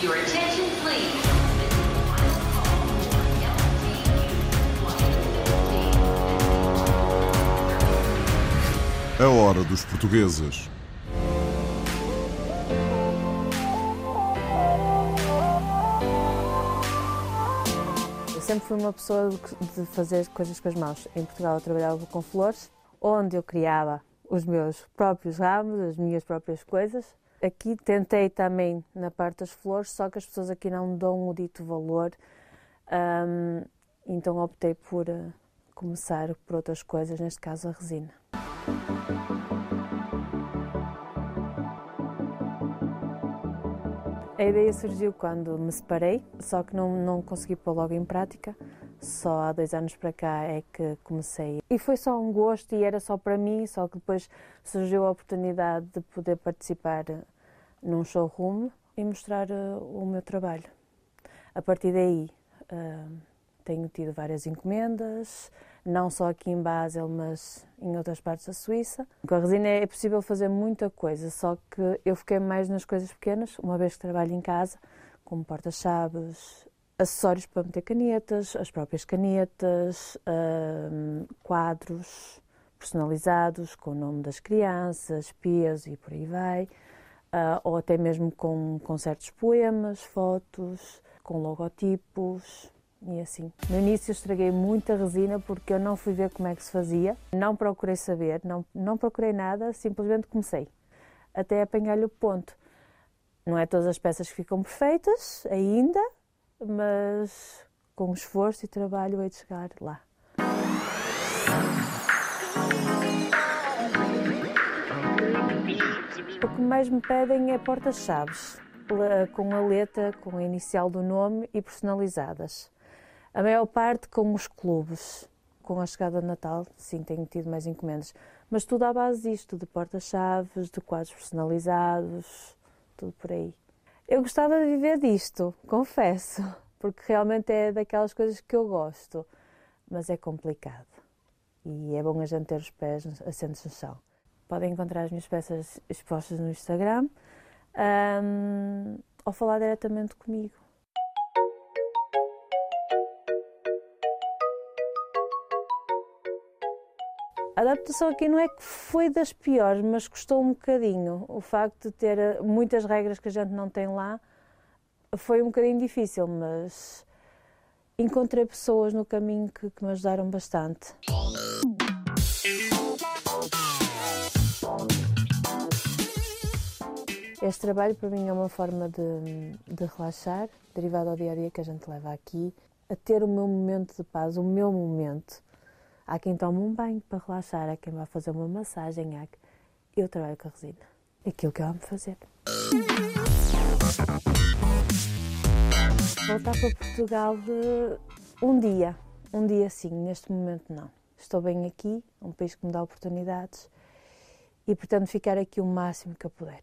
Your attention, please. A hora dos portugueses. Eu sempre fui uma pessoa de de fazer coisas com as mãos. Em Portugal eu trabalhava com flores, onde eu criava os meus próprios ramos, as minhas próprias coisas. Aqui tentei também na parte das flores, só que as pessoas aqui não dão o dito valor. Ahm, então optei por eh, começar por outras coisas, neste caso a resina. A ideia surgiu quando me separei, só que não, não consegui pôr logo em prática. Só há dois anos para cá é que comecei. E foi só um gosto e era só para mim, só que depois surgiu a oportunidade de poder participar eh, num showroom e mostrar eh, o meu trabalho. A partir daí eh, tenho tido várias encomendas, não só aqui em Basel, mas em outras partes da Suíça. Com a resina é possível fazer muita coisa, só que eu fiquei mais nas coisas pequenas, uma vez que trabalho em casa, como porta-chaves, acessórios para meter canetas, as próprias canetas, hum, quadros personalizados com o nome das crianças, pias e por aí vai, ah, ou até mesmo com, com certos poemas, fotos, com logotipos e assim. No início estraguei muita resina porque eu não fui ver como é que se fazia, não procurei saber, não, não procurei nada, simplesmente comecei até apanhar-lhe o ponto. Não é todas as peças que ficam perfeitas ainda, mas com esforço e trabalho hei de chegar lá. O que mais me pedem é portas-chaves, com a letra, com a inicial do nome e personalizadas. A maior parte com os clubes. Com a chegada de Natal, sim, tenho tido mais encomendas. Mas tudo à base disto, de portas-chaves, de quadros personalizados, tudo por aí. Eu gostava de viver disto, confesso, porque realmente é daquelas coisas que eu gosto, mas é complicado. E é bom a gente ter os pés assentos no chão. Podem encontrar as minhas peças expostas no Instagram ahm, ou falar diretamente comigo. A adaptação aqui não é que foi das piores, mas custou um bocadinho. O facto de ter eh, muitas regras que a gente não tem lá foi um bocadinho difícil, mas encontrei pessoas no caminho que, que me ajudaram bastante. Este trabalho para mim é uma forma de, de relaxar, derivado ao dia a dia que a gente leva aqui, a ter o meu momento de paz, o meu momento. Há quem tome um banho para relaxar, há quem vá fazer uma massagem, há que... eu trabalho com a resina. Aquilo que eu amo fazer. Voltar para Portugal de um dia, um dia sim, neste momento não. Estou bem aqui, é um país que me dá oportunidades e pretendo ficar aqui o máximo que eu puder.